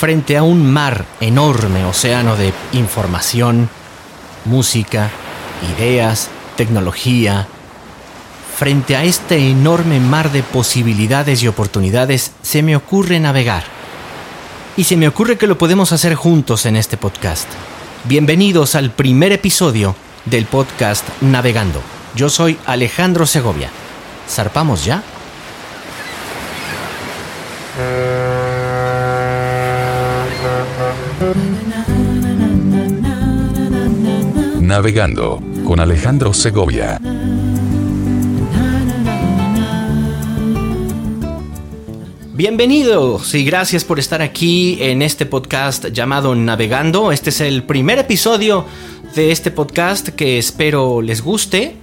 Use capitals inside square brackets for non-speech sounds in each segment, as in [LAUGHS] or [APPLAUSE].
frente a un mar enorme, océano de información, música, ideas, tecnología, frente a este enorme mar de posibilidades y oportunidades, se me ocurre navegar. Y se me ocurre que lo podemos hacer juntos en este podcast. Bienvenidos al primer episodio del podcast Navegando. Yo soy Alejandro Segovia. ¿Zarpamos ya? Navegando con Alejandro Segovia. Bienvenidos y gracias por estar aquí en este podcast llamado Navegando. Este es el primer episodio de este podcast que espero les guste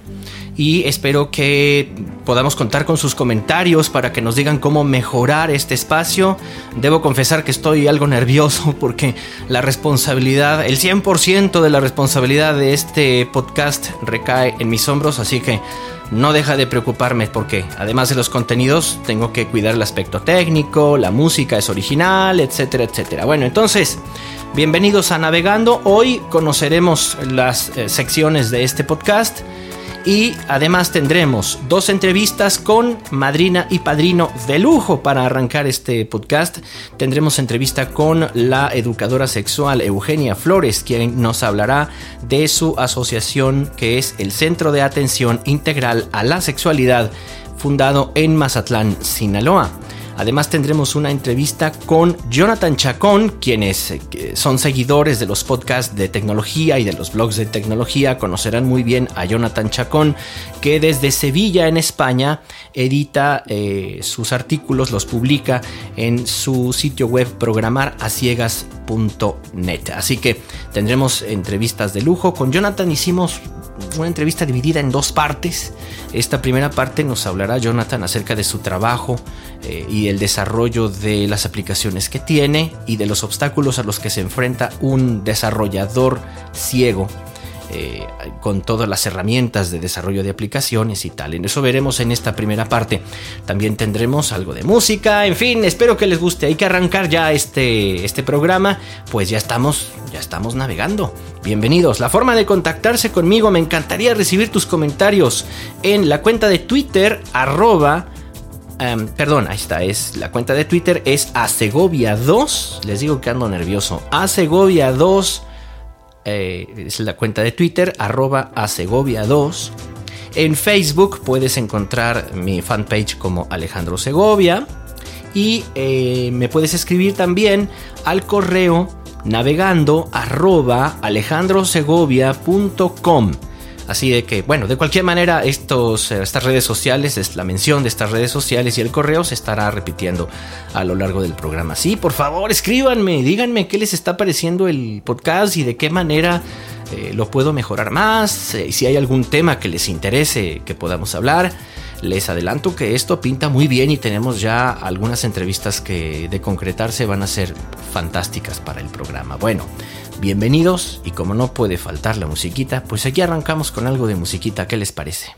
y espero que podamos contar con sus comentarios para que nos digan cómo mejorar este espacio. Debo confesar que estoy algo nervioso [LAUGHS] porque la responsabilidad, el 100% de la responsabilidad de este podcast recae en mis hombros, así que no deja de preocuparme porque además de los contenidos tengo que cuidar el aspecto técnico, la música es original, etcétera, etcétera. Bueno, entonces, bienvenidos a Navegando. Hoy conoceremos las eh, secciones de este podcast y además tendremos dos entrevistas con madrina y padrino de lujo para arrancar este podcast. Tendremos entrevista con la educadora sexual Eugenia Flores, quien nos hablará de su asociación que es el Centro de Atención Integral a la Sexualidad, fundado en Mazatlán, Sinaloa. Además tendremos una entrevista con Jonathan Chacón, quienes eh, son seguidores de los podcasts de tecnología y de los blogs de tecnología, conocerán muy bien a Jonathan Chacón, que desde Sevilla en España edita eh, sus artículos, los publica en su sitio web programaraciegas.net. Así que tendremos entrevistas de lujo. Con Jonathan hicimos una entrevista dividida en dos partes. Esta primera parte nos hablará Jonathan acerca de su trabajo eh, y el desarrollo de las aplicaciones que tiene y de los obstáculos a los que se enfrenta un desarrollador ciego eh, con todas las herramientas de desarrollo de aplicaciones y tal. En eso veremos en esta primera parte. También tendremos algo de música, en fin, espero que les guste. Hay que arrancar ya este, este programa, pues ya estamos, ya estamos navegando. Bienvenidos. La forma de contactarse conmigo, me encantaría recibir tus comentarios en la cuenta de Twitter, arroba em, perdón, ahí está, es la cuenta de Twitter es asegovia2. Les digo que ando nervioso. Asegovia2 eh, es la cuenta de Twitter, arroba Segovia 2 En Facebook puedes encontrar mi fanpage como Alejandro Segovia. Y eh, me puedes escribir también al correo navegando arroba alejandrosegovia.com. Así de que, bueno, de cualquier manera, estos, eh, estas redes sociales, es la mención de estas redes sociales y el correo se estará repitiendo a lo largo del programa. Sí, por favor, escríbanme, díganme qué les está pareciendo el podcast y de qué manera eh, lo puedo mejorar más, eh, si hay algún tema que les interese que podamos hablar. Les adelanto que esto pinta muy bien y tenemos ya algunas entrevistas que de concretarse van a ser fantásticas para el programa. Bueno, bienvenidos y como no puede faltar la musiquita, pues aquí arrancamos con algo de musiquita, ¿qué les parece?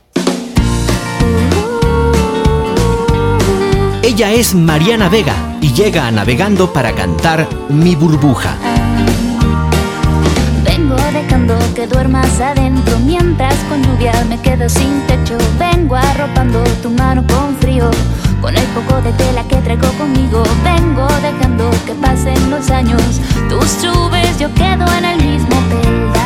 Ella es Mariana Vega y llega a Navegando para cantar Mi burbuja dejando que duermas adentro mientras con lluvia me quedo sin techo. Vengo arropando tu mano con frío, con el poco de tela que traigo conmigo. Vengo dejando que pasen los años. Tú subes, yo quedo en el mismo peldaño.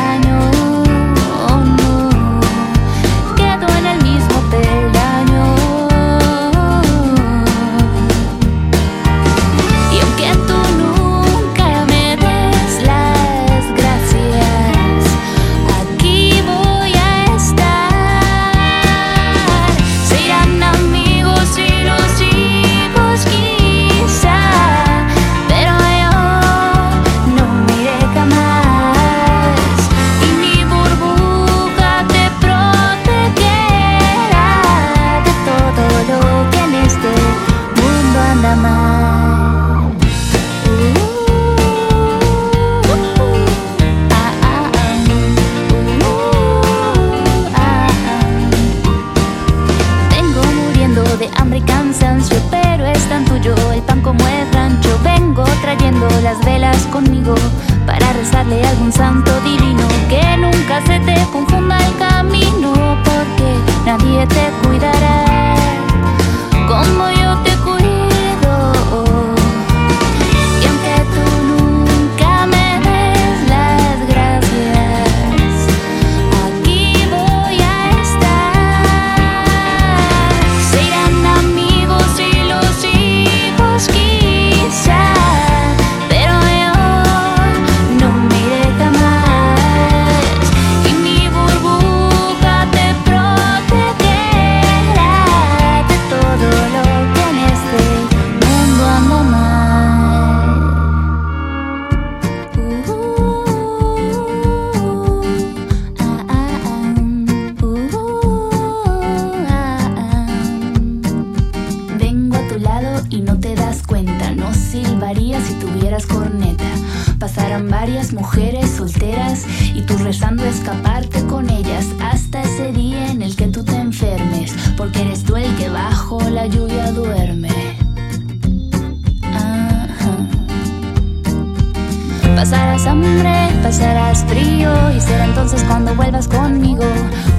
Pasarás hambre, pasarás frío y será entonces cuando vuelvas conmigo.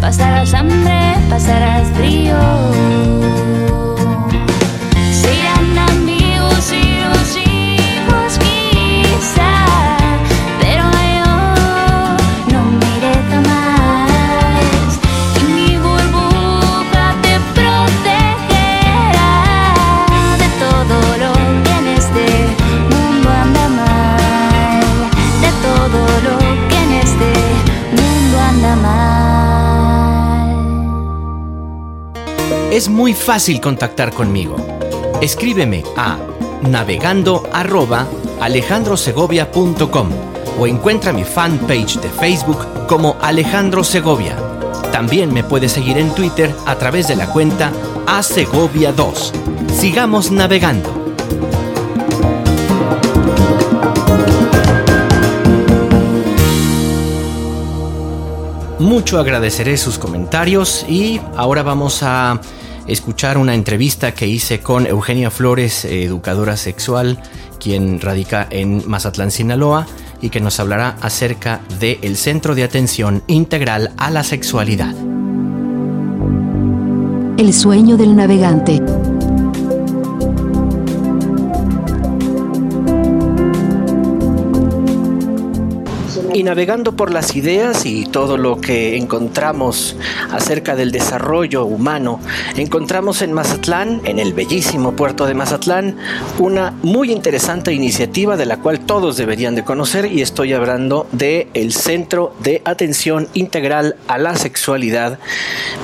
Pasarás hambre, pasarás frío. Es muy fácil contactar conmigo. Escríbeme a navegando alejandrosegovia.com o encuentra mi fanpage de Facebook como Alejandro Segovia. También me puedes seguir en Twitter a través de la cuenta asegovia2. Sigamos navegando. Mucho agradeceré sus comentarios y ahora vamos a escuchar una entrevista que hice con Eugenia Flores, educadora sexual, quien radica en Mazatlán, Sinaloa, y que nos hablará acerca del Centro de Atención Integral a la Sexualidad. El sueño del navegante. Y navegando por las ideas y todo lo que encontramos acerca del desarrollo humano, encontramos en Mazatlán, en el bellísimo puerto de Mazatlán, una muy interesante iniciativa de la cual todos deberían de conocer y estoy hablando de el Centro de Atención Integral a la Sexualidad,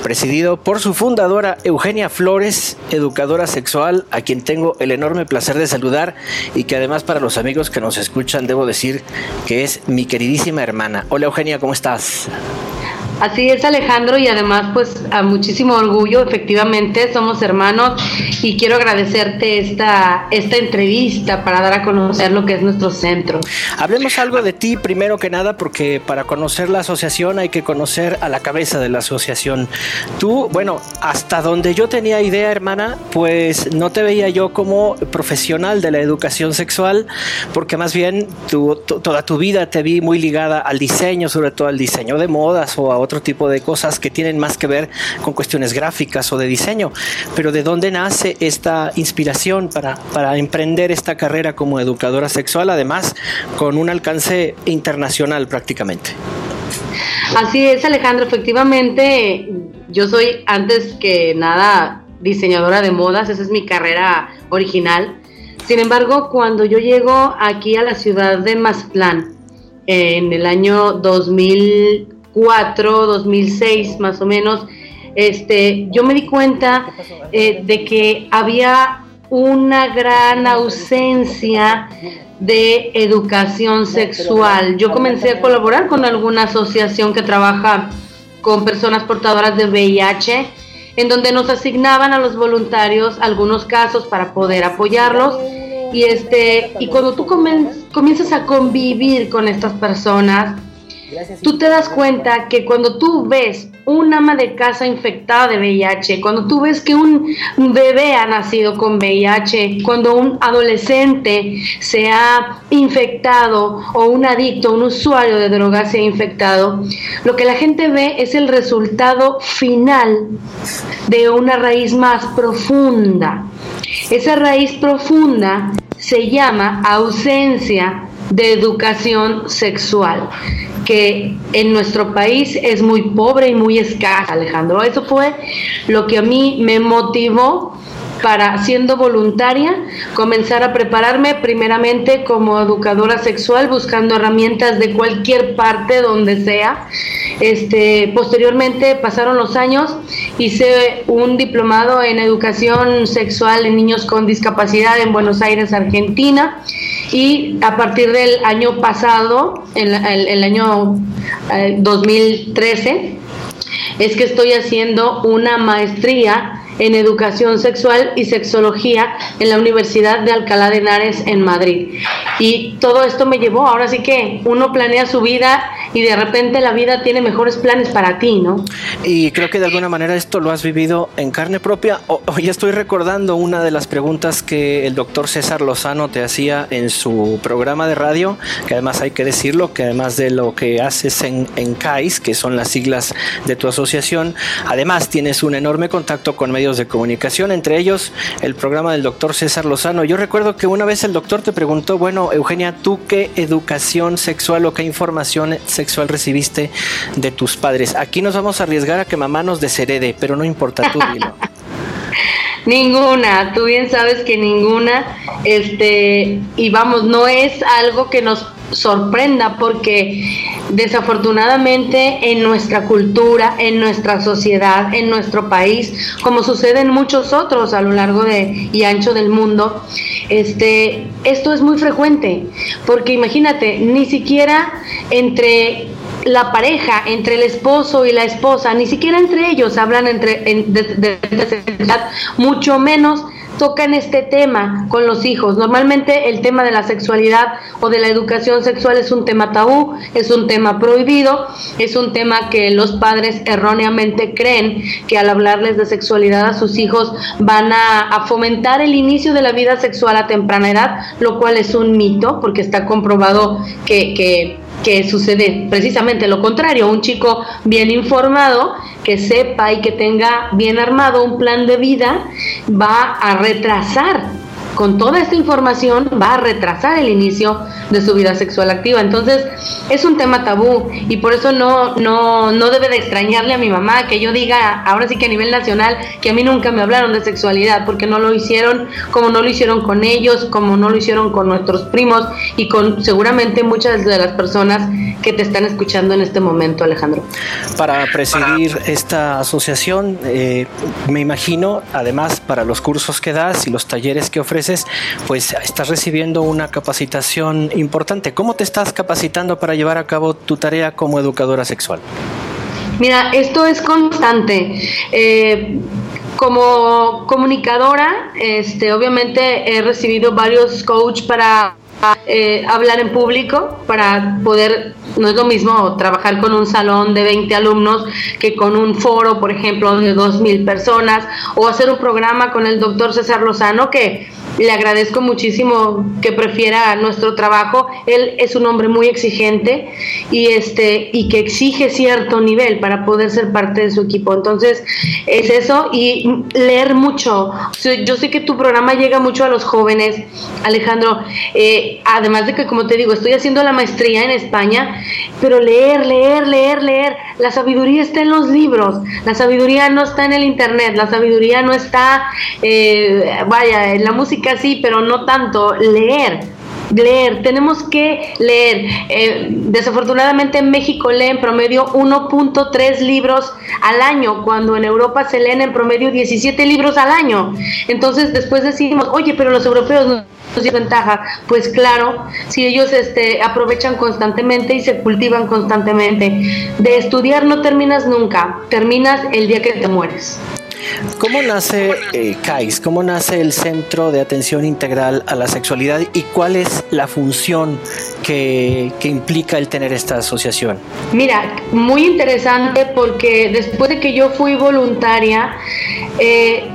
presidido por su fundadora Eugenia Flores, educadora sexual, a quien tengo el enorme placer de saludar y que además para los amigos que nos escuchan debo decir que es mi queridísima hermana. Hola Eugenia, ¿cómo estás? Así es Alejandro y además pues a muchísimo orgullo, efectivamente somos hermanos y quiero agradecerte esta, esta entrevista para dar a conocer lo que es nuestro centro. Hablemos algo de ti primero que nada porque para conocer la asociación hay que conocer a la cabeza de la asociación. Tú, bueno, hasta donde yo tenía idea hermana, pues no te veía yo como profesional de la educación sexual porque más bien toda tu vida te vi muy ligada al diseño, sobre todo al diseño de modas o a otro tipo de cosas que tienen más que ver con cuestiones gráficas o de diseño. Pero ¿de dónde nace esta inspiración para, para emprender esta carrera como educadora sexual, además con un alcance internacional prácticamente? Así es, Alejandro, efectivamente, yo soy antes que nada diseñadora de modas, esa es mi carrera original. Sin embargo, cuando yo llego aquí a la ciudad de Mazatlán, en el año 2000, 2004, 2006 más o menos, este, yo me di cuenta eh, de que había una gran ausencia de educación sexual. Yo comencé a colaborar con alguna asociación que trabaja con personas portadoras de VIH, en donde nos asignaban a los voluntarios algunos casos para poder apoyarlos. Y, este, y cuando tú comienzas a convivir con estas personas, tú te das cuenta que cuando tú ves un ama de casa infectada de VIH, cuando tú ves que un bebé ha nacido con VIH, cuando un adolescente se ha infectado o un adicto, un usuario de drogas se ha infectado, lo que la gente ve es el resultado final de una raíz más profunda. Esa raíz profunda se llama ausencia de educación sexual que en nuestro país es muy pobre y muy escasa, Alejandro. Eso fue lo que a mí me motivó para, siendo voluntaria, comenzar a prepararme primeramente como educadora sexual, buscando herramientas de cualquier parte, donde sea. Este, posteriormente pasaron los años, hice un diplomado en educación sexual en niños con discapacidad en Buenos Aires, Argentina y a partir del año pasado, el, el, año 2013, eh, es que estoy haciendo una maestría en educación sexual y sexología en la Universidad de Alcalá de Henares en Madrid. Y todo esto me llevó, ahora sí que uno planea su vida y de repente la vida tiene mejores planes para ti, ¿no? Y creo que de alguna manera esto lo has vivido en carne propia. Hoy estoy recordando una de las preguntas que el doctor César Lozano te hacía en su programa de radio, que además hay que decirlo, que además de lo que haces en, en CAIS, que son las siglas de tu asociación, además tienes un enorme contacto con medios de comunicación, entre ellos el programa del doctor César Lozano. Yo recuerdo que una vez el doctor te preguntó, bueno, Eugenia, ¿tú qué educación sexual o qué información sexual recibiste de tus padres? Aquí nos vamos a arriesgar a que mamá nos desherede, pero no importa, tú [LAUGHS] dilo. Ninguna, tú bien sabes que ninguna, este, y vamos, no es algo que nos sorprenda porque desafortunadamente en nuestra cultura, en nuestra sociedad, en nuestro país, como sucede en muchos otros a lo largo de y ancho del mundo, este, esto es muy frecuente, porque imagínate, ni siquiera entre la pareja, entre el esposo y la esposa, ni siquiera entre ellos hablan entre, en, de, mucho menos tocan este tema con los hijos. Normalmente el tema de la sexualidad o de la educación sexual es un tema tabú, es un tema prohibido, es un tema que los padres erróneamente creen que al hablarles de sexualidad a sus hijos van a, fomentar el inicio de la vida sexual a temprana edad, lo cual es un mito porque está comprobado que, que que sucede precisamente lo contrario, un chico bien informado, que sepa y que tenga bien armado un plan de vida, va a retrasar con toda esta información va a retrasar el inicio de su vida sexual activa. Entonces, es un tema tabú y por eso no, no, no debe de extrañarle a mi mamá que yo diga, ahora sí que a nivel nacional, que a mí nunca me hablaron de sexualidad, porque no lo hicieron como no lo hicieron con ellos, como no lo hicieron con nuestros primos y con seguramente muchas de las personas que te están escuchando en este momento, Alejandro. Para presidir esta asociación, eh, me imagino, además, para los cursos que das y los talleres que ofreces, pues estás recibiendo una capacitación importante. ¿Cómo te estás capacitando para llevar a cabo tu tarea como educadora sexual? Mira, esto es constante. Eh, como comunicadora, este, obviamente he recibido varios coach para eh, hablar en público, para poder, no es lo mismo trabajar con un salón de 20 alumnos que con un foro, por ejemplo, de 2.000 personas, o hacer un programa con el doctor César Lozano, que le agradezco muchísimo que prefiera nuestro trabajo. Él es un hombre muy exigente y este y que exige cierto nivel para poder ser parte de su equipo. Entonces, es eso y leer mucho. Yo sé que tu programa llega mucho a los jóvenes, Alejandro. Eh, además de que, como te digo, estoy haciendo la maestría en España, pero leer, leer, leer, leer. La sabiduría está en los libros. La sabiduría no está en el internet. La sabiduría no está, eh, vaya, en la música sí, pero no tanto, leer. Leer, tenemos que leer. Eh, desafortunadamente en México leen en promedio 1.3 libros al año, cuando en Europa se leen en promedio 17 libros al año. Entonces después decimos, oye, pero los europeos no ventaja. Pues claro, si ellos este, aprovechan constantemente y se cultivan constantemente. De estudiar no terminas nunca, terminas el día que te mueres. ¿Cómo nace eh, CAIS? ¿Cómo nace el Centro de Atención Integral a la Sexualidad y cuál es la función que, implica el tener esta asociación? Mira, muy interesante porque después de que yo fui voluntaria, eh,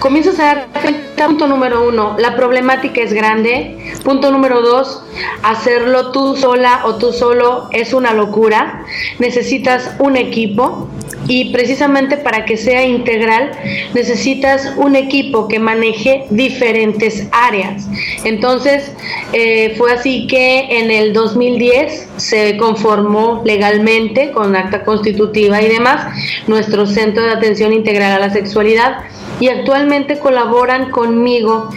comienzas a dar cuenta, punto número uno, la problemática es grande. Punto número dos, hacerlo tú sola o tú solo es una locura. Necesitas un equipo y precisamente para que sea integral necesitas un equipo que maneje diferentes áreas. Entonces eh, fue así que en el 2010 se conformó legalmente con acta constitutiva y demás nuestro Centro de Atención Integral a la Sexualidad y actualmente colaboran conmigo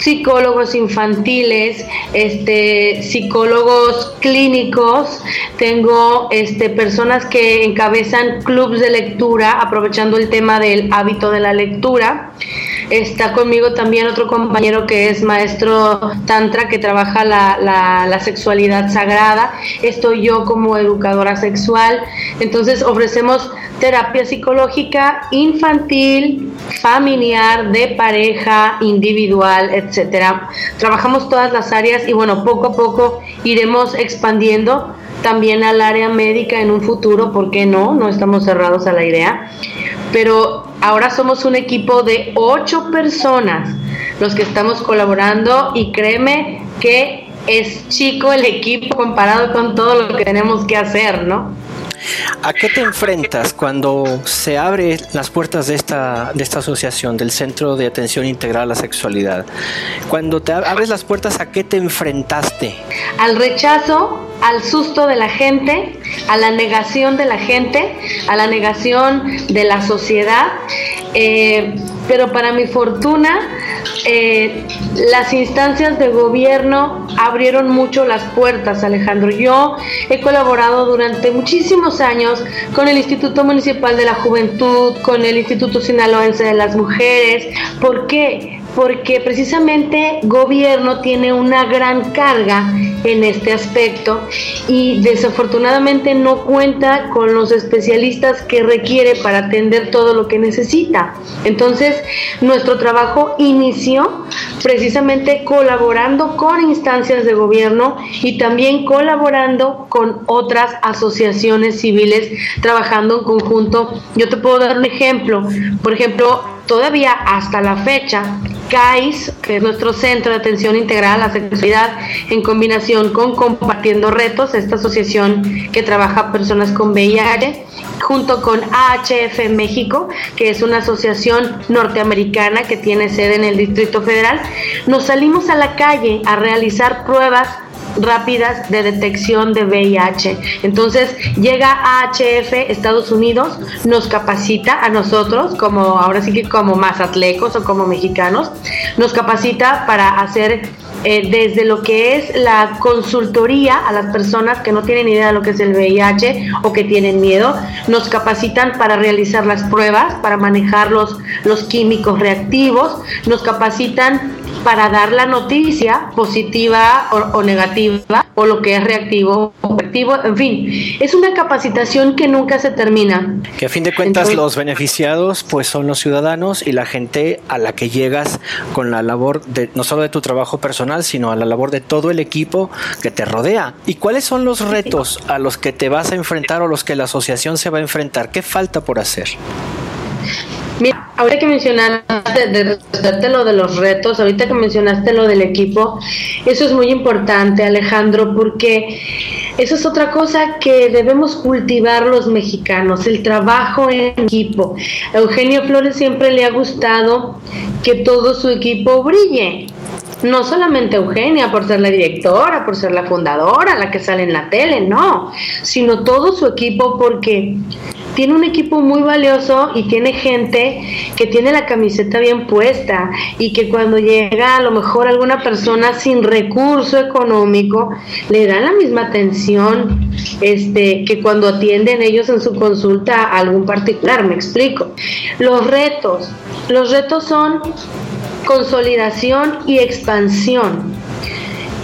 psicólogos infantiles, este, psicólogos clínicos, tengo este, personas que encabezan clubes de lectura, aprovechando el tema del hábito de la lectura. Está conmigo también otro compañero que es maestro tantra que trabaja la, la sexualidad sagrada. Estoy yo como educadora sexual. Entonces ofrecemos terapia psicológica infantil, familiar, de pareja, individual, etcétera. Trabajamos todas las áreas y bueno, poco a poco iremos expandiendo también al área médica en un futuro, ¿por qué no? No estamos cerrados a la idea. Pero ahora somos un equipo de ocho personas los que estamos colaborando y créeme que es chico el equipo comparado con todo lo que tenemos que hacer, ¿no? ¿A qué te enfrentas cuando se abren las puertas de esta, de esta asociación, del Centro de Atención Integral a la Sexualidad? Cuando te abres las puertas, ¿a qué te enfrentaste? Al rechazo, al susto de la gente, a la negación de la gente, a la negación de la sociedad. Eh, pero para mi fortuna, eh, las instancias de gobierno abrieron mucho las puertas, Alejandro. Yo he colaborado durante muchísimos años con el Instituto Municipal de la Juventud, con el Instituto Sinaloense de las Mujeres. ¿Por qué? Porque precisamente gobierno tiene una gran carga en este aspecto y desafortunadamente no cuenta con los especialistas que requiere para atender todo lo que necesita. Entonces, nuestro trabajo inició precisamente colaborando con instancias de gobierno y también colaborando con otras asociaciones civiles trabajando en conjunto. Yo te puedo dar un ejemplo. Por ejemplo, todavía hasta la fecha, CAIS, que es nuestro Centro de Atención Integral a la Sexualidad, en combinación con Compartiendo Retos, esta asociación que trabaja personas con VIH, junto con AHF México, que es una asociación norteamericana que tiene sede en el Distrito Federal, nos salimos a la calle a realizar pruebas rápidas de detección de VIH. Entonces llega AHF Estados Unidos, nos capacita a nosotros, como ahora sí que como mazatlecos o como mexicanos, nos capacita para hacer eh, desde lo que es la consultoría a las personas que no tienen idea de lo que es el VIH o que tienen miedo, nos capacitan para realizar las pruebas, para manejar los, los químicos reactivos, nos capacitan para dar la noticia positiva o, negativa o lo que es reactivo o activo, en fin, es una capacitación que nunca se termina. Que a fin de cuentas los beneficiados pues son los ciudadanos y la gente a la que llegas con la labor de no solo de tu trabajo personal, sino a la labor de todo el equipo que te rodea. ¿Y cuáles son los retos a los que te vas a enfrentar o los que la asociación se va a enfrentar? ¿Qué falta por hacer? Mira, ahorita que mencionaste de, lo de los retos, ahorita que mencionaste lo del equipo, eso es muy importante, Alejandro, porque eso es otra cosa que debemos cultivar los mexicanos, el trabajo en equipo. A Eugenio Flores siempre le ha gustado que todo su equipo brille no solamente Eugenia por ser la directora, por ser la fundadora, la que sale en la tele, no, sino todo su equipo porque tiene un equipo muy valioso y tiene gente que tiene la camiseta bien puesta y que cuando llega a lo mejor alguna persona sin recurso económico le dan la misma atención este que cuando atienden ellos en su consulta a algún particular, me explico. Los retos, los retos son consolidación y expansión.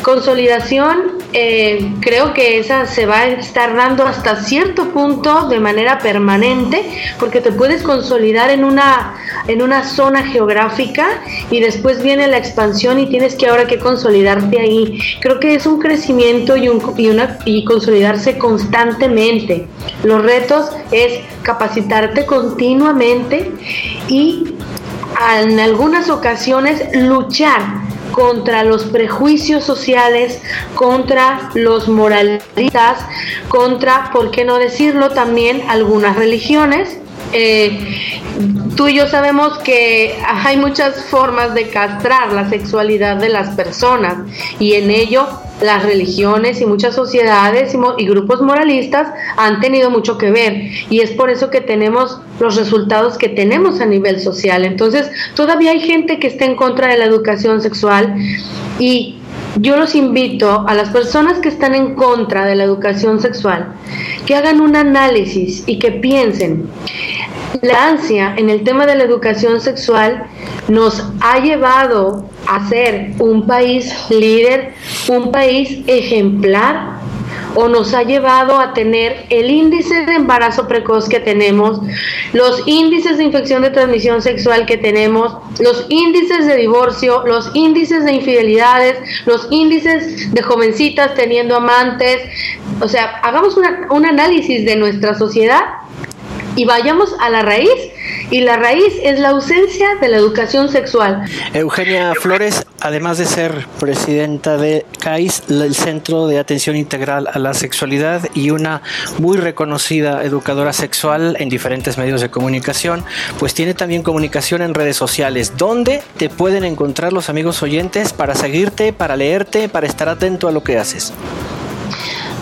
Consolidación eh, creo que esa se va a estar dando hasta cierto punto de manera permanente, porque te puedes consolidar en una, en una zona geográfica y después viene la expansión y tienes que ahora que consolidarte ahí. Creo que es un crecimiento y, un, y, una, y consolidarse constantemente. Los retos es capacitarte continuamente y en algunas ocasiones luchar contra los prejuicios sociales, contra los moralistas, contra, ¿por qué no decirlo también, algunas religiones. Eh, tú y yo sabemos que hay muchas formas de castrar la sexualidad de las personas y en ello las religiones y muchas sociedades y, grupos moralistas han tenido mucho que ver y es por eso que tenemos los resultados que tenemos a nivel social. Entonces, todavía hay gente que está en contra de la educación sexual y yo los invito a las personas que están en contra de la educación sexual que hagan un análisis y que piensen. La ansia en el tema de la educación sexual nos ha llevado a ser un país líder, un país ejemplar o nos ha llevado a tener el índice de embarazo precoz que tenemos, los índices de infección de transmisión sexual que tenemos, los índices de divorcio, los índices de infidelidades, los índices de jovencitas teniendo amantes. O sea, hagamos un análisis de nuestra sociedad y vayamos a la raíz y la raíz es la ausencia de la educación sexual. Eugenia Flores, además de ser presidenta de CAIS, el Centro de Atención Integral a la Sexualidad y una muy reconocida educadora sexual en diferentes medios de comunicación, pues tiene también comunicación en redes sociales. ¿Dónde te pueden encontrar los amigos oyentes para seguirte, para leerte, para estar atento a lo que haces?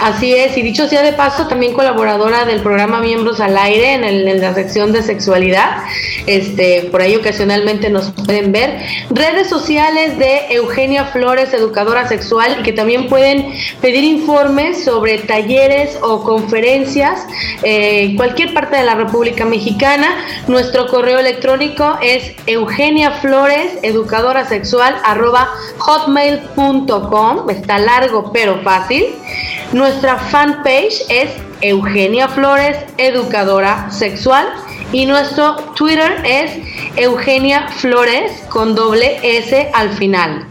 Así es, y dicho sea de paso, también colaboradora del programa Miembros al Aire en, en, la sección de sexualidad. Este, por ahí ocasionalmente nos pueden ver. Redes sociales de Eugenia Flores, educadora sexual, que también pueden pedir informes sobre talleres o conferencias eh, en cualquier parte de la República Mexicana. Nuestro correo electrónico es Eugenia Flores, educadora sexual, arroba hotmail.com. Está largo pero fácil. Nuestra fanpage es Eugenia Flores, educadora sexual. Y nuestro Twitter es Eugenia Flores con doble S al final.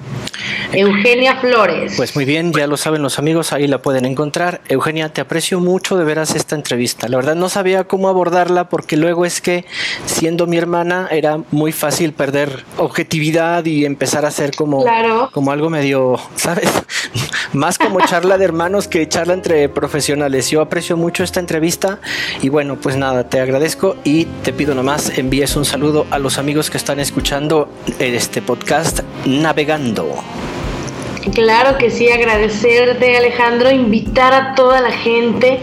Eugenia Flores. Pues muy bien, ya lo saben los amigos, ahí la pueden encontrar. Eugenia, te aprecio mucho de veras esta entrevista. La verdad no sabía cómo abordarla porque luego es que siendo mi hermana era muy fácil perder objetividad y empezar a ser como, como algo medio, ¿sabes? [LAUGHS] Más como charla de hermanos que charla entre profesionales. Yo aprecio mucho esta entrevista y bueno, pues nada, te agradezco y te pido nomás envíes un saludo a los amigos que están escuchando este podcast Navegando. Claro que sí, agradecerte Alejandro, invitar a toda la gente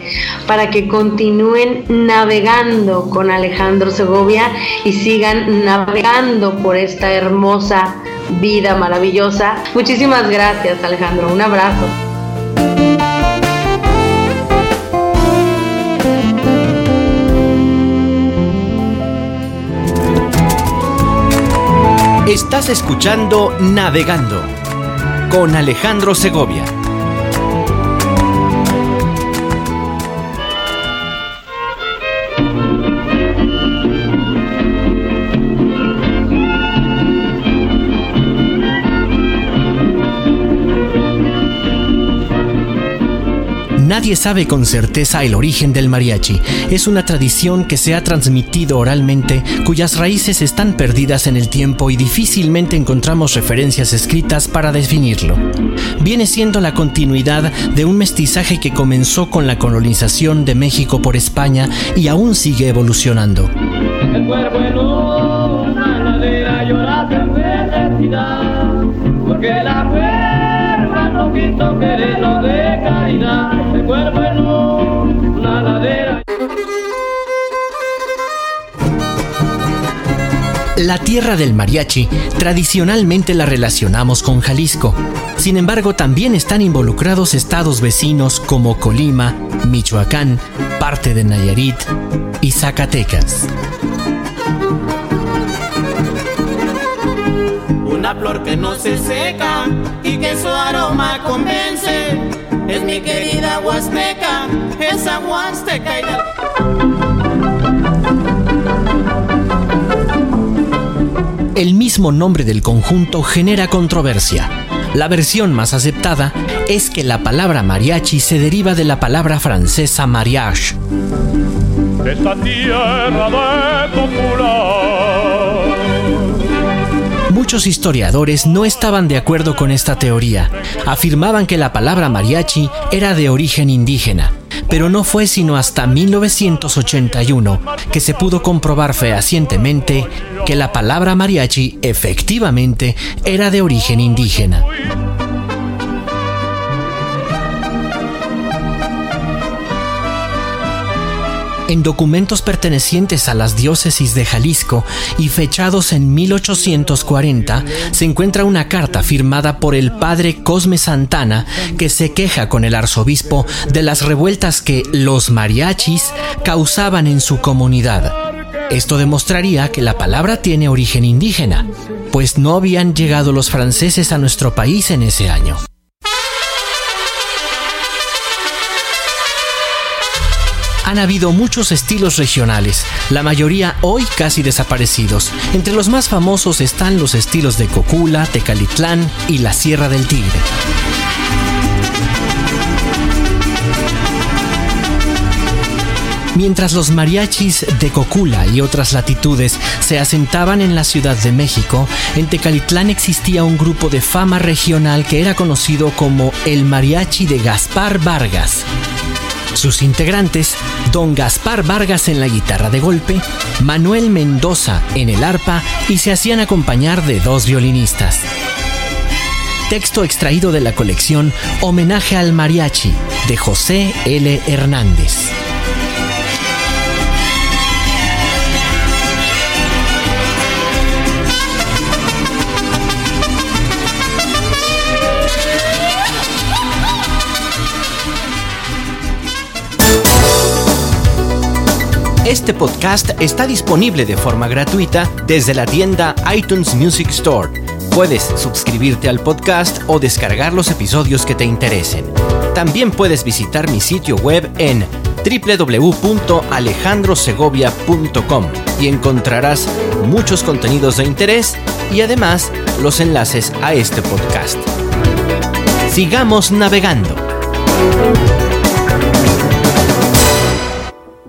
para que continúen navegando con Alejandro Segovia y sigan navegando por esta hermosa vida maravillosa. Muchísimas gracias Alejandro, un abrazo. Estás escuchando Navegando con Alejandro Segovia. Nadie sabe con certeza el origen del mariachi. Es una tradición que se ha transmitido oralmente, cuyas raíces están perdidas en el tiempo y difícilmente encontramos referencias escritas para definirlo. Viene siendo la continuidad de un mestizaje que comenzó con la colonización de México por España y aún sigue evolucionando. La tierra del mariachi tradicionalmente la relacionamos con Jalisco. Sin embargo, también están involucrados estados vecinos como Colima, Michoacán, parte de Nayarit y Zacatecas. una flor que no se seca y que su aroma convence. Es mi querida Huasteca, esa Huasteca y El mismo nombre del conjunto genera controversia. La versión más aceptada es que la palabra mariachi se deriva de la palabra francesa mariage. Esta tierra de popular. Muchos historiadores no estaban de acuerdo con esta teoría. Afirmaban que la palabra mariachi era de origen indígena, pero no fue sino hasta 1981 que se pudo comprobar fehacientemente que la palabra mariachi efectivamente era de origen indígena. En documentos pertenecientes a las diócesis de Jalisco y fechados en 1840, se encuentra una carta firmada por el padre Cosme Santana que se queja con el arzobispo de las revueltas que los mariachis causaban en su comunidad. Esto demostraría que la palabra tiene origen indígena, pues no habían llegado los franceses a nuestro país en ese año. Han habido muchos estilos regionales, la mayoría hoy casi desaparecidos. Entre los más famosos están los estilos de Cocula, Tecalitlán y la Sierra del Tigre. Mientras los mariachis de Cocula y otras latitudes se asentaban en la Ciudad de México, en Tecalitlán existía un grupo de fama regional que era conocido como el Mariachi de Gaspar Vargas. Sus integrantes, don Gaspar Vargas en la guitarra de golpe, Manuel Mendoza en el arpa y se hacían acompañar de dos violinistas. Texto extraído de la colección Homenaje al Mariachi de José L. Hernández. Este podcast está disponible de forma gratuita desde la tienda iTunes Music Store. Puedes suscribirte al podcast o descargar los episodios que te interesen. También puedes visitar mi sitio web en www.alejandrosegovia.com y encontrarás muchos contenidos de interés y además los enlaces a este podcast. Sigamos navegando.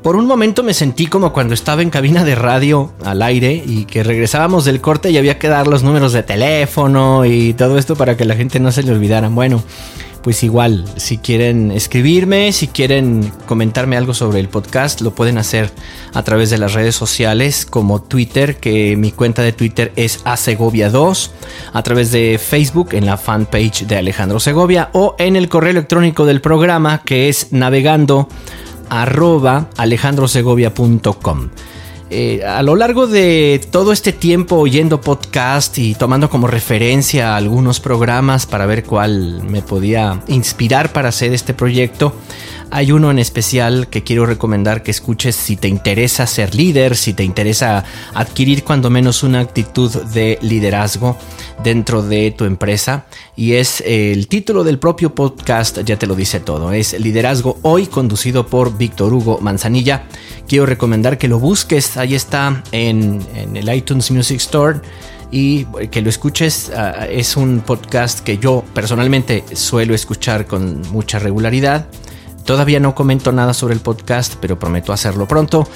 Por un momento me sentí como cuando estaba en cabina de radio al aire y que regresábamos del corte y había que dar los números de teléfono y todo esto para que la gente no se le olvidara. Bueno, pues igual, si quieren escribirme, si quieren comentarme algo sobre el podcast, lo pueden hacer a través de las redes sociales como Twitter, que mi cuenta de Twitter es asegovia2, a través de Facebook en la fanpage de Alejandro Segovia o en el correo electrónico del programa que es navegando arroba alejandrosegovia.com. Eh, a lo largo de todo este tiempo oyendo podcast y tomando como referencia algunos programas para ver cuál me podía inspirar para hacer este proyecto, hay uno en especial que quiero recomendar que escuches si te interesa ser líder, si te interesa adquirir cuando menos una actitud de liderazgo dentro de tu empresa. Y es el título del propio podcast, ya te lo dice todo. Es Liderazgo Hoy, conducido por Víctor Hugo Manzanilla. Quiero recomendar que lo busques, ahí está en, el iTunes Music Store y que lo escuches. Ah, es un podcast que yo personalmente suelo escuchar con mucha regularidad. Todavía no comento nada sobre el podcast, pero prometo hacerlo pronto.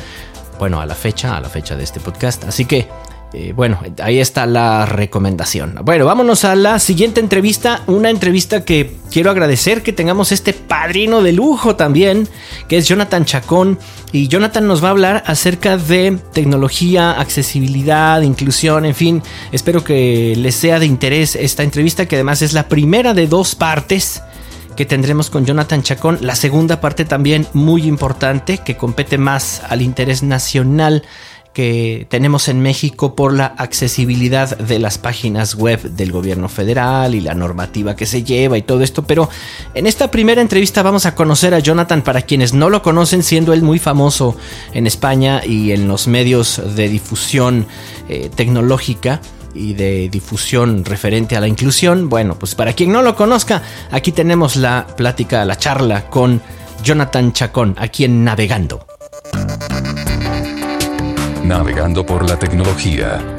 Bueno, a la fecha, a la fecha de este podcast. Así que, eh, bueno, ahí está la recomendación. Bueno, vámonos a la siguiente entrevista. Una entrevista que quiero agradecer que tengamos este padrino de lujo también, que es Jonathan Chacón. Y Jonathan nos va a hablar acerca de tecnología, accesibilidad, inclusión, en fin. Espero que les sea de interés esta entrevista, que además es la primera de dos partes que tendremos con Jonathan Chacón. La segunda parte también muy importante que compete más al interés nacional que tenemos en México por la accesibilidad de las páginas web del gobierno federal y la normativa que se lleva y todo esto. Pero en esta primera entrevista vamos a conocer a Jonathan para quienes no lo conocen, siendo él muy famoso en España y en los medios de difusión eh, tecnológica. Y de difusión referente a la inclusión. Bueno, pues para quien no lo conozca, aquí tenemos la plática, la charla con Jonathan Chacón, aquí en Navegando. Navegando por la tecnología.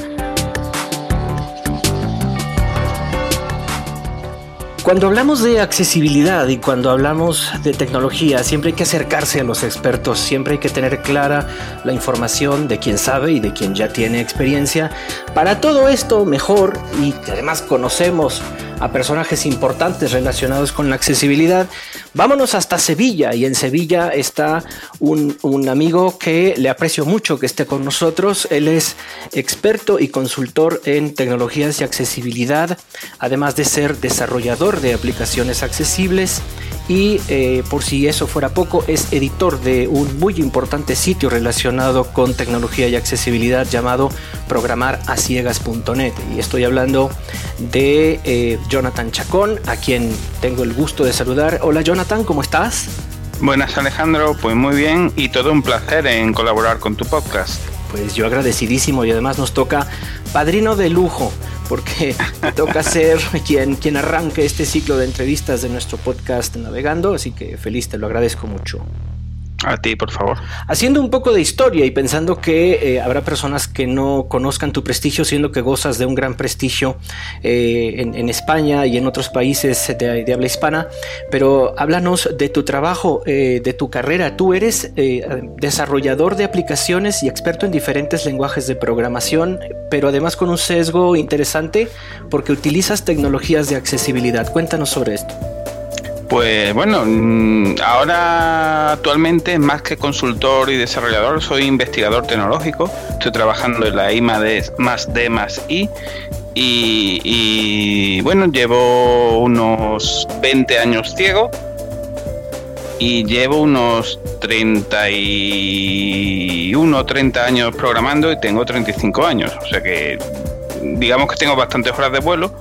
Cuando hablamos de accesibilidad y cuando hablamos de tecnología, siempre hay que acercarse a los expertos, siempre hay que tener clara la información de quien sabe y de quien ya tiene experiencia. Para todo esto, mejor y además conocemos a personajes importantes relacionados con la accesibilidad, vámonos hasta Sevilla y en Sevilla está un, un, amigo que le aprecio mucho que esté con nosotros. Él es experto y consultor en tecnologías y accesibilidad, además de ser desarrollador de aplicaciones accesibles. Y eh, por si eso fuera poco es editor de un muy importante sitio relacionado con tecnología y accesibilidad llamado programaraciegas.net y estoy hablando de eh, Jonathan Chacón a quien tengo el gusto de saludar hola Jonathan ¿cómo estás? Buenas Alejandro, pues muy bien y todo un placer en colaborar con tu podcast. Pues yo agradecidísimo y además nos toca padrino de lujo porque toca [LAUGHS] ser quien, quien arranque este ciclo de entrevistas de nuestro podcast Navegando, así que feliz, te lo agradezco mucho. A ti, por favor. Haciendo un poco de historia y pensando que eh, habrá personas que no conozcan tu prestigio, siendo que gozas de un gran prestigio eh, en, España y en otros países de, habla hispana, pero háblanos de tu trabajo, eh, de tu carrera. Tú eres desarrollador de aplicaciones y experto en diferentes lenguajes de programación, pero además con un sesgo interesante porque utilizas tecnologías de accesibilidad. Cuéntanos sobre esto. Pues bueno, mm, ahora actualmente más que consultor y desarrollador soy investigador tecnológico. Estoy trabajando en la I más D más I y, y, bueno, llevo unos 20 años ciego y llevo unos 31 30 años programando y tengo 35 años. O sea que digamos que tengo bastantes horas de vuelo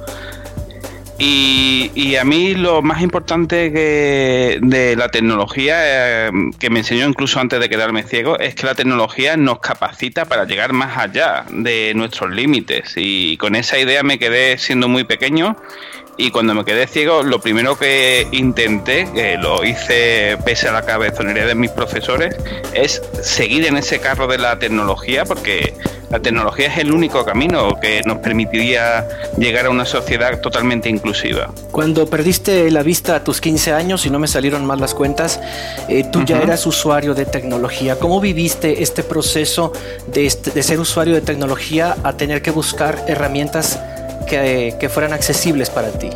y, y, a mí lo más importante que de la tecnología, eh, que me enseñó incluso antes de quedarme ciego, es que la tecnología nos capacita para llegar más allá de nuestros límites. Y con esa idea me quedé siendo muy pequeño. Y cuando me quedé ciego, lo primero que intenté, que lo hice pese a la cabezonería de mis profesores, es seguir en ese carro de la tecnología, porque la tecnología es el único camino que nos permitiría llegar a una sociedad totalmente inclusiva. Cuando perdiste la vista a tus 15 años, y no me salieron mal las cuentas, eh, tú uh -huh. ya eras usuario de tecnología. ¿Cómo viviste este proceso de, este, de, ser usuario de tecnología a tener que buscar herramientas que, fueran accesibles para ti?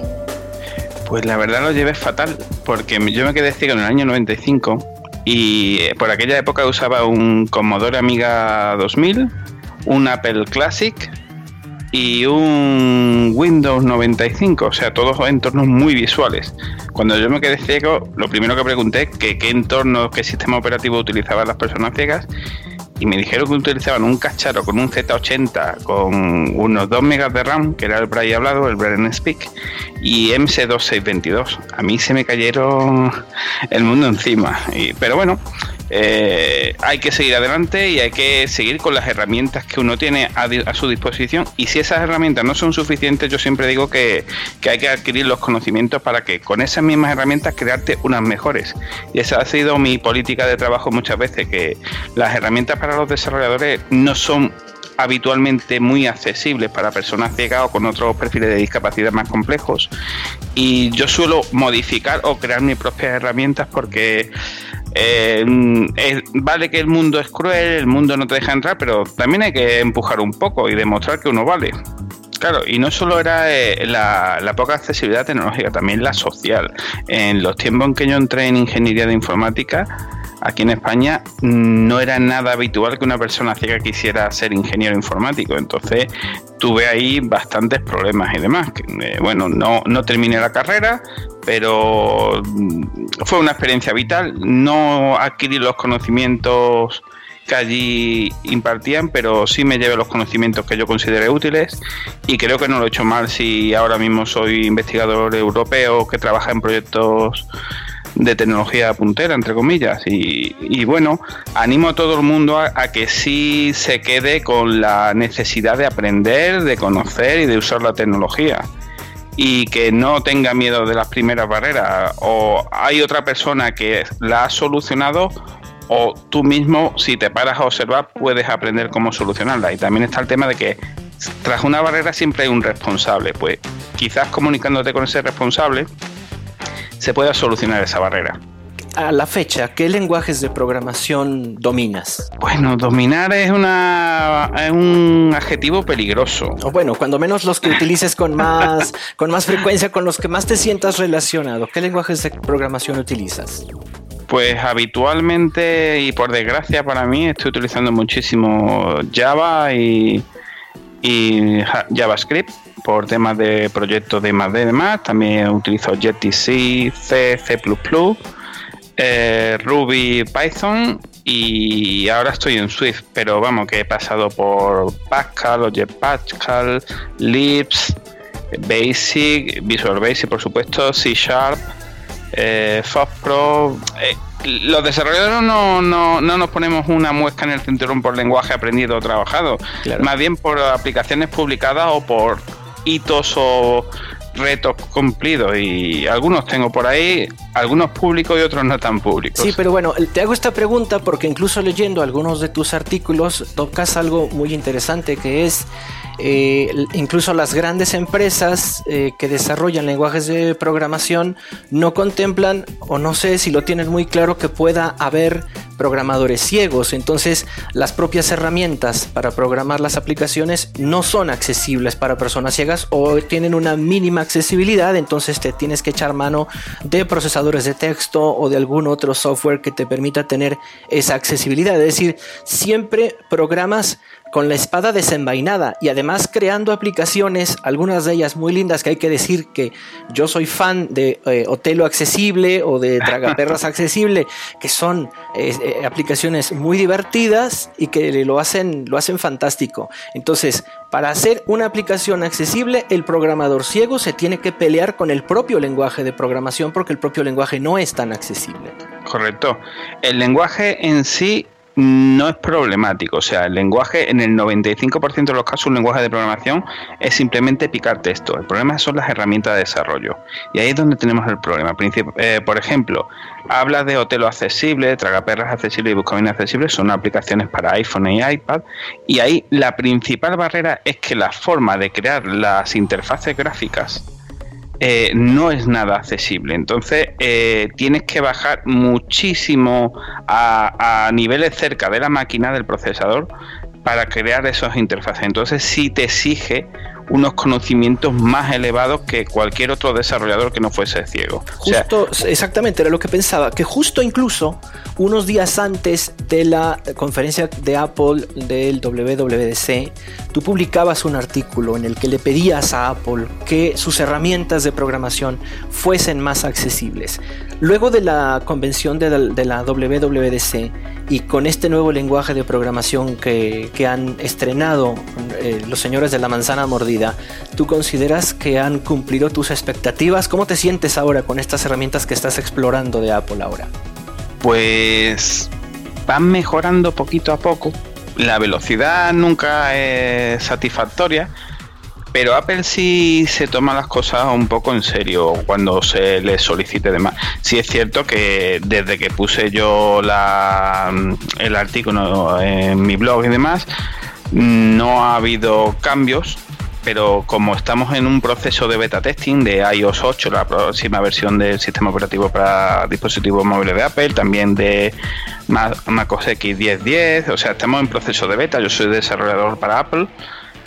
Pues la verdad lo llevé fatal, porque yo me quedé ciego en el año 95 y eh, por aquella época usaba un Commodore Amiga 2000 un Apple Classic y un Windows 95, o sea, todos entornos muy visuales. Cuando yo me quedé ciego, lo primero que pregunté que qué entorno, qué sistema operativo utilizaban las personas ciegas y me dijeron que utilizaban un cacharro con un Z80 con unos 2 megas de RAM, que era el Braille hablado, el Braille Speak, y MC2622. A mí se me cayeron el mundo encima. Y, pero bueno, eh, hay que seguir adelante y hay que seguir con las herramientas que uno tiene a, su disposición. Y si esas herramientas no son suficientes yo siempre digo que, que, hay que adquirir los conocimientos para que con esas mismas herramientas crearte unas mejores. Y esa ha sido mi política de trabajo muchas veces que las herramientas para los desarrolladores no son habitualmente muy accesibles para personas ciegas o con otros perfiles de discapacidad más complejos y yo suelo modificar o crear mis propias herramientas porque eh, vale que el mundo es cruel, el mundo no te deja entrar, pero también hay que empujar un poco y demostrar que uno vale. Claro, y no solo era eh, la, poca accesibilidad tecnológica, también la social. En los tiempos en que yo entré en ingeniería de informática, aquí en España no era nada habitual que una persona ciega quisiera ser ingeniero informático. Entonces tuve ahí bastantes problemas y demás. Eh, bueno, no, no terminé la carrera, pero fue una experiencia vital. No adquirí los conocimientos que allí impartían, pero sí me llevé los conocimientos que yo consideré útiles y creo que no lo he hecho mal si ahora mismo soy investigador europeo que trabaja en proyectos de tecnología puntera, entre comillas, y, bueno, animo a todo el mundo a, a, que sí se quede con la necesidad de aprender, de conocer y de usar la tecnología. Y que no tenga miedo de las primeras barreras. O hay otra persona que la ha solucionado o tú mismo, si te paras a observar, puedes aprender cómo solucionarla. Y también está el tema de que tras una barrera siempre hay un responsable. Pues quizás comunicándote con ese responsable se pueda solucionar esa barrera. A la fecha, ¿qué lenguajes de programación dominas? Bueno, dominar es, una, es un adjetivo peligroso. O bueno, cuando menos los que [LAUGHS] utilices con más, con más frecuencia, con los que más te sientas relacionado. ¿Qué lenguajes de programación utilizas? Pues habitualmente y por desgracia para mí estoy utilizando muchísimo Java y, y JavaScript por temas de proyectos de más de demás. También utilizo JTC, C, C++, eh, Ruby, Python y ahora estoy en Swift, pero vamos que he pasado por Pascal, Object Pascal, Libs, Basic, Visual Basic por supuesto, C Sharp eh, FOSPRO. Eh, los desarrolladores no, no, no, nos ponemos una muesca en el cinturón por lenguaje aprendido o trabajado, claro. más bien por aplicaciones publicadas o por hitos o retos cumplidos y algunos tengo por ahí, algunos públicos y otros no tan públicos. Sí, pero bueno, te hago esta pregunta porque incluso leyendo algunos de tus artículos tocas algo muy interesante que es eh, incluso las grandes empresas eh, que desarrollan lenguajes de programación no contemplan o no sé si lo tienen muy claro que pueda haber programadores ciegos. Entonces las propias herramientas para programar las aplicaciones no son accesibles para personas ciegas o tienen una mínima accesibilidad. Entonces te tienes que echar mano de procesadores de texto o de algún otro software que te permita tener esa accesibilidad. Es decir, siempre programas con la espada desenvainada y además creando aplicaciones, algunas de ellas muy lindas que hay que decir que yo soy fan de eh, Otelo Accesible o de Tragaperras [LAUGHS] Accesible, que son eh, aplicaciones muy divertidas y que lo hacen, lo hacen fantástico. Entonces, para hacer una aplicación accesible, el programador ciego se tiene que pelear con el propio lenguaje de programación porque el propio lenguaje no es tan accesible. Correcto. El lenguaje en sí no es problemático. O sea, el lenguaje, en el 95% de los casos, un lenguaje de programación es simplemente picar texto. El problema son las herramientas de desarrollo. Y ahí es donde tenemos el problema. Eh, por ejemplo, habla de Otelo accesible, Tragaperras accesible y Buscamín accesible, son aplicaciones para iPhone y iPad. Y ahí la principal barrera es que la forma de crear las interfaces gráficas eh, no es nada accesible. Entonces eh, tienes que bajar muchísimo a, niveles cerca de la máquina del procesador para crear esos interfaces. Entonces sí te exige unos conocimientos más elevados que cualquier otro desarrollador que no fuese ciego. Justo, exactamente, era lo que pensaba, que justo incluso unos días antes de la conferencia de Apple del WWDC, tú publicabas un artículo en el que le pedías a Apple que sus herramientas de programación fuesen más accesibles. Luego de la convención de la, WWDC y con este nuevo lenguaje de programación que, que han estrenado eh, los señores de la manzana mordida, ¿tú consideras que han cumplido tus expectativas? ¿Cómo te sientes ahora con estas herramientas que estás explorando de Apple ahora? Pues van mejorando poquito a poco. La velocidad nunca es satisfactoria, pero Apple sí se toma las cosas un poco en serio cuando se le solicite demás. Sí es cierto que desde que puse yo la, el artículo en mi blog y demás, no ha habido cambios, pero como estamos en un proceso de beta testing de iOS 8, la próxima versión del sistema operativo para dispositivos móviles de Apple, también de macOS X 10.10, o sea, estamos en proceso de beta, yo soy desarrollador para Apple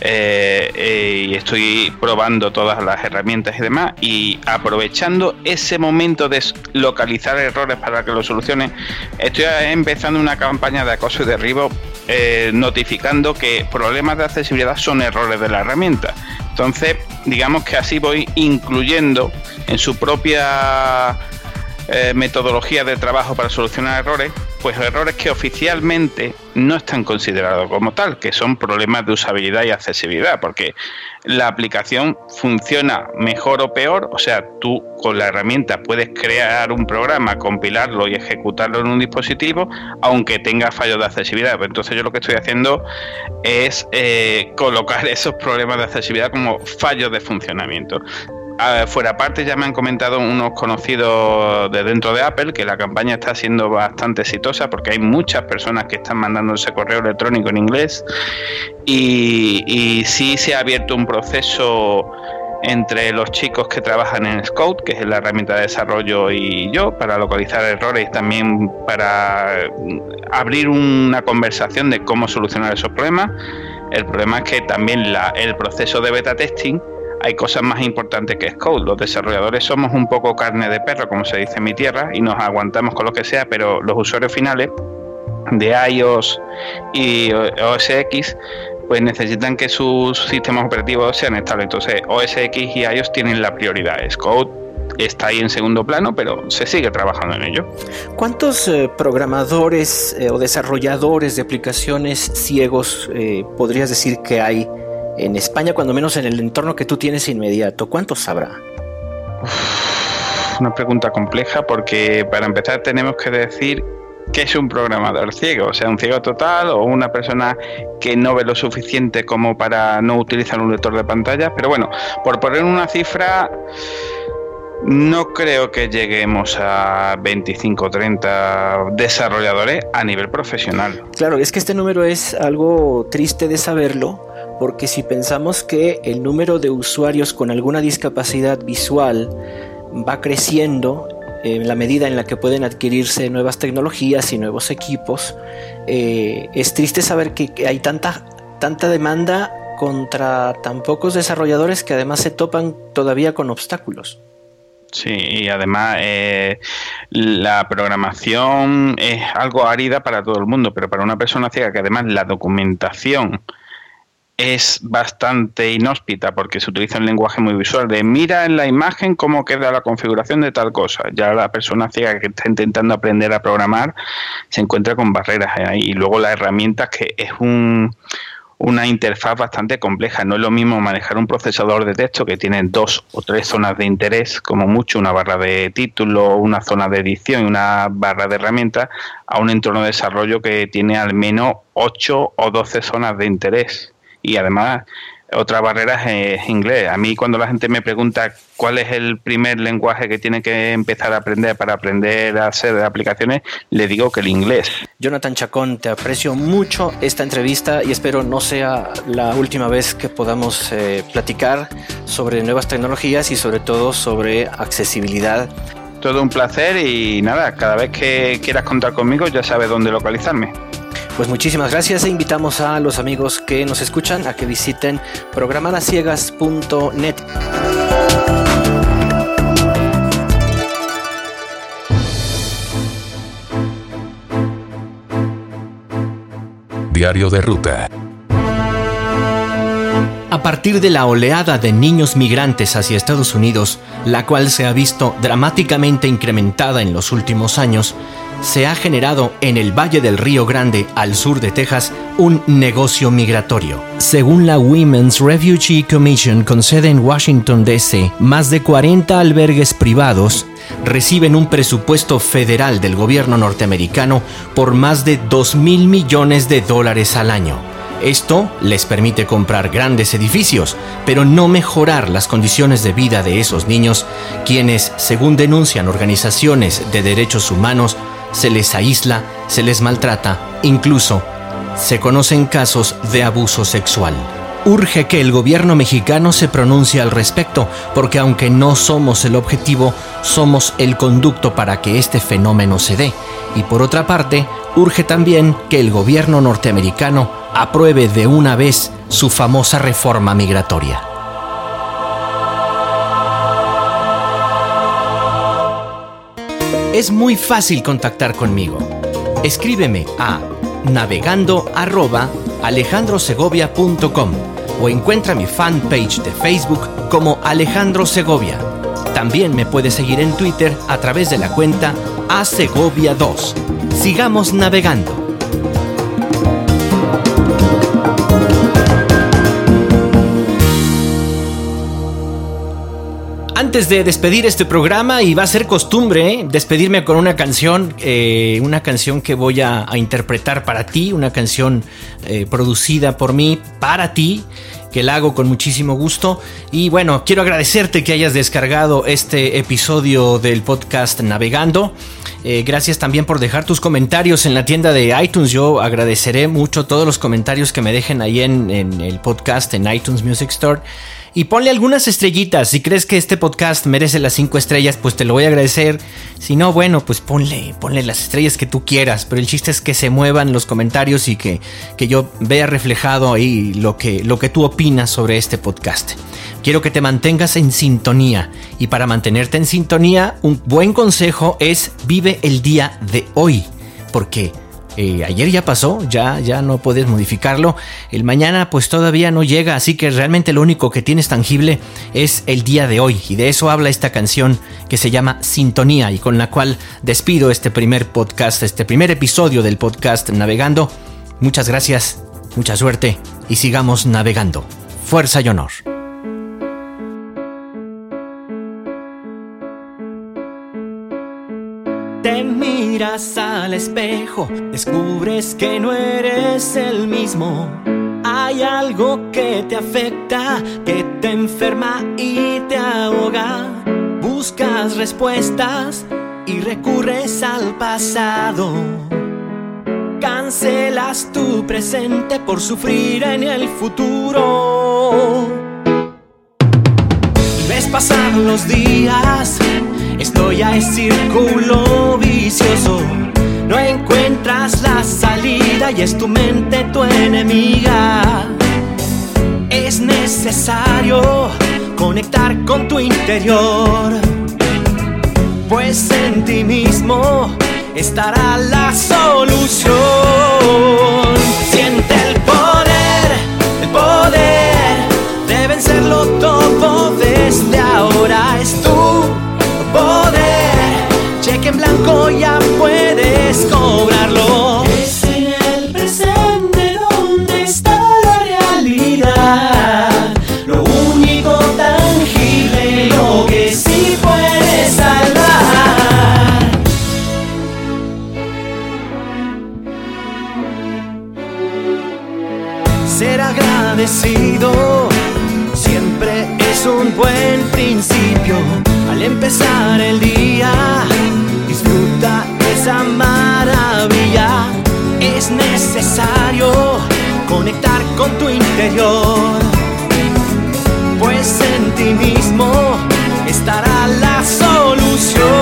eh, eh, y estoy probando todas las herramientas y demás y aprovechando ese momento de localizar errores para que lo solucionen, estoy empezando una campaña de acoso y derribo eh, notificando que problemas de accesibilidad son errores de la herramienta. Entonces, digamos que así voy incluyendo en su propia eh, metodología de trabajo para solucionar errores pues errores que oficialmente no están considerados como tal, que son problemas de usabilidad y accesibilidad, porque la aplicación funciona mejor o peor, o sea, tú con la herramienta puedes crear un programa, compilarlo y ejecutarlo en un dispositivo, aunque tenga fallos de accesibilidad. Pues entonces yo lo que estoy haciendo es eh, colocar [LAUGHS] esos problemas de accesibilidad como fallos de funcionamiento fuera parte ya me han comentado unos conocidos de dentro de Apple que la campaña está siendo bastante exitosa porque hay muchas personas que están mandando ese correo electrónico en inglés y, y sí se ha abierto un proceso entre los chicos que trabajan en Scout, que es la herramienta de desarrollo, y yo, para localizar errores y también para abrir una conversación de cómo solucionar esos problemas. El problema es que también la, el proceso de beta testing hay cosas más importantes que Code. Los desarrolladores somos un poco carne de perro, como se dice en mi tierra, y nos aguantamos con lo que sea, pero los usuarios finales de iOS y OS X pues necesitan que sus sistemas operativos sean estables. Entonces, OS X y iOS tienen la prioridad. Code está ahí en segundo plano, pero se sigue trabajando en ello. ¿Cuántos eh, programadores eh, o desarrolladores de aplicaciones ciegos eh, podrías decir que hay en España, cuando menos en el entorno que tú tienes inmediato? ¿Cuántos habrá? Una pregunta compleja porque para empezar tenemos que decir qué es un programador ciego, o sea, un ciego total o una persona que no ve lo suficiente como para no utilizar un lector de pantalla. Pero bueno, por poner una cifra, no creo que lleguemos a 25 o 30 desarrolladores a nivel profesional. Claro, es que este número es algo triste de saberlo porque si pensamos que el número de usuarios con alguna discapacidad visual va creciendo en la medida en la que pueden adquirirse nuevas tecnologías y nuevos equipos, eh, es triste saber que, hay tanta, tanta demanda contra tan pocos desarrolladores que además se topan todavía con obstáculos. Sí, y además eh, la programación es algo árida para todo el mundo, pero para una persona ciega que además la documentación es bastante inhóspita porque se utiliza un lenguaje muy visual de mira en la imagen cómo queda la configuración de tal cosa. Ya la persona ciega que está intentando aprender a programar se encuentra con barreras ahí. Y luego la herramienta que es un, una interfaz bastante compleja. No es lo mismo manejar un procesador de texto que tiene dos o tres zonas de interés, como mucho una barra de título, una zona de edición y una barra de herramientas, a un entorno de desarrollo que tiene al menos ocho o doce zonas de interés y además otra barrera es inglés. A mí cuando la gente me pregunta cuál es el primer lenguaje que tiene que empezar a aprender para aprender a hacer aplicaciones, le digo que el inglés. Jonathan Chacón, te aprecio mucho esta entrevista y espero no sea la última vez que podamos eh, platicar sobre nuevas tecnologías y sobre todo sobre accesibilidad. Todo un placer y nada, cada vez que quieras contar conmigo ya sabes dónde localizarme. Pues muchísimas gracias e invitamos a los amigos que nos escuchan a que visiten programadasciegas.net. Diario de ruta. A partir de la oleada de niños migrantes hacia Estados Unidos, la cual se ha visto dramáticamente incrementada en los últimos años, se ha generado en el Valle del Río Grande, al sur de Texas, un negocio migratorio. Según la Women's Refugee Commission con sede en Washington, D.C., más de 40 albergues privados reciben un presupuesto federal del gobierno norteamericano por más de 2 mil millones de dólares al año. Esto les permite comprar grandes edificios, pero no mejorar las condiciones de vida de esos niños, quienes, según denuncian organizaciones de derechos humanos, se les aísla, se les maltrata, incluso se conocen casos de abuso sexual. Urge que el gobierno mexicano se pronuncie al respecto, porque aunque no somos el objetivo, somos el conducto para que este fenómeno se dé. Y por otra parte, urge también que el gobierno norteamericano apruebe de una vez su famosa reforma migratoria. Es muy fácil contactar conmigo. Escríbeme a navegando alejandrosegovia.com o encuentra mi fanpage de Facebook como Alejandro Segovia. También me puedes seguir en Twitter a través de la cuenta a Segovia 2. Sigamos navegando. Antes de despedir este programa, y va a ser costumbre ¿eh? despedirme con una canción, eh, una canción que voy a, interpretar para ti, una canción eh, producida por mí para ti, que la hago con muchísimo gusto. Y bueno, quiero agradecerte que hayas descargado este episodio del podcast Navegando. Gracias también por dejar tus comentarios en la tienda de iTunes. Yo agradeceré mucho todos los comentarios que me dejen ahí en el podcast en iTunes Music Store. Y ponle algunas estrellitas. Si crees que este podcast merece las 5 estrellas, pues te lo voy a agradecer. Si no, bueno, pues ponle, las estrellas que tú quieras. Pero el chiste es que se muevan los comentarios y que, que yo vea reflejado ahí lo que, lo que tú opinas sobre este podcast. Quiero que te mantengas en sintonía. Y para mantenerte en sintonía, un buen consejo es vive el día de hoy. Porque eh, ayer ya pasó, ya, ya no puedes modificarlo. El mañana pues todavía no llega, así que realmente lo único que tienes tangible es el día de hoy. Y de eso habla esta canción que se llama Sintonía y con la cual despido este primer podcast, este primer episodio del podcast Navegando. Muchas gracias, mucha suerte y sigamos navegando. Fuerza y honor. Miras al espejo, descubres que no eres el mismo. Hay algo que te afecta, que te enferma y te ahoga. Buscas respuestas y recurres al pasado. Cancelas tu presente por sufrir en el futuro. Ves pasar los días esto ya es círculo vicioso. No encuentras la salida y es tu mente tu enemiga. Es necesario conectar con tu interior. Pues en ti mismo estará la solución. Siente el poder, el poder de vencerlo todo agradecido siempre es un buen principio. Al empezar el día, disfruta esa maravilla. Es necesario conectar con tu interior, pues en ti mismo estará la solución.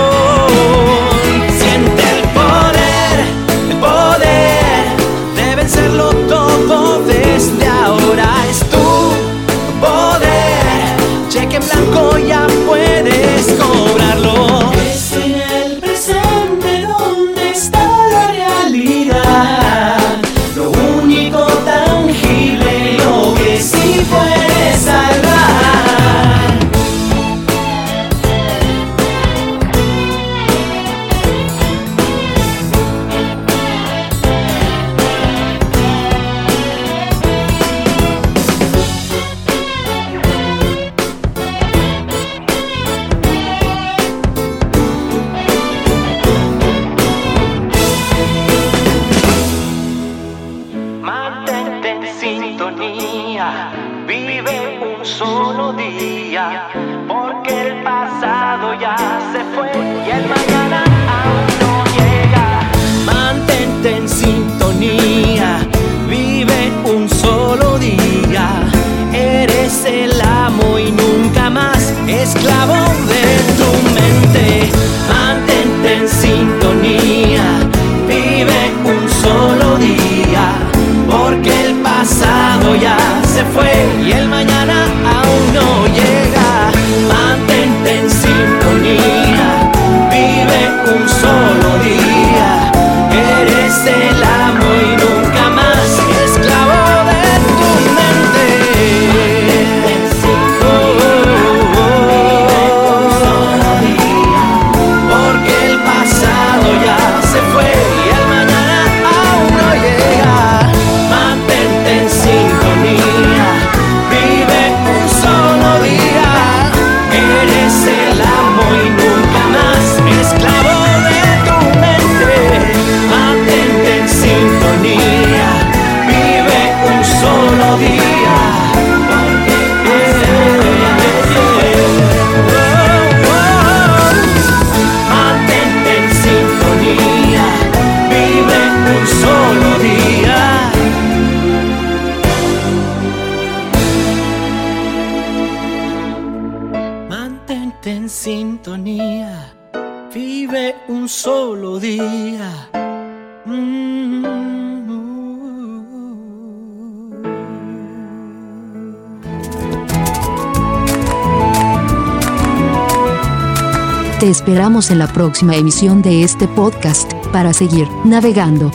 En la próxima emisión de este podcast para seguir navegando.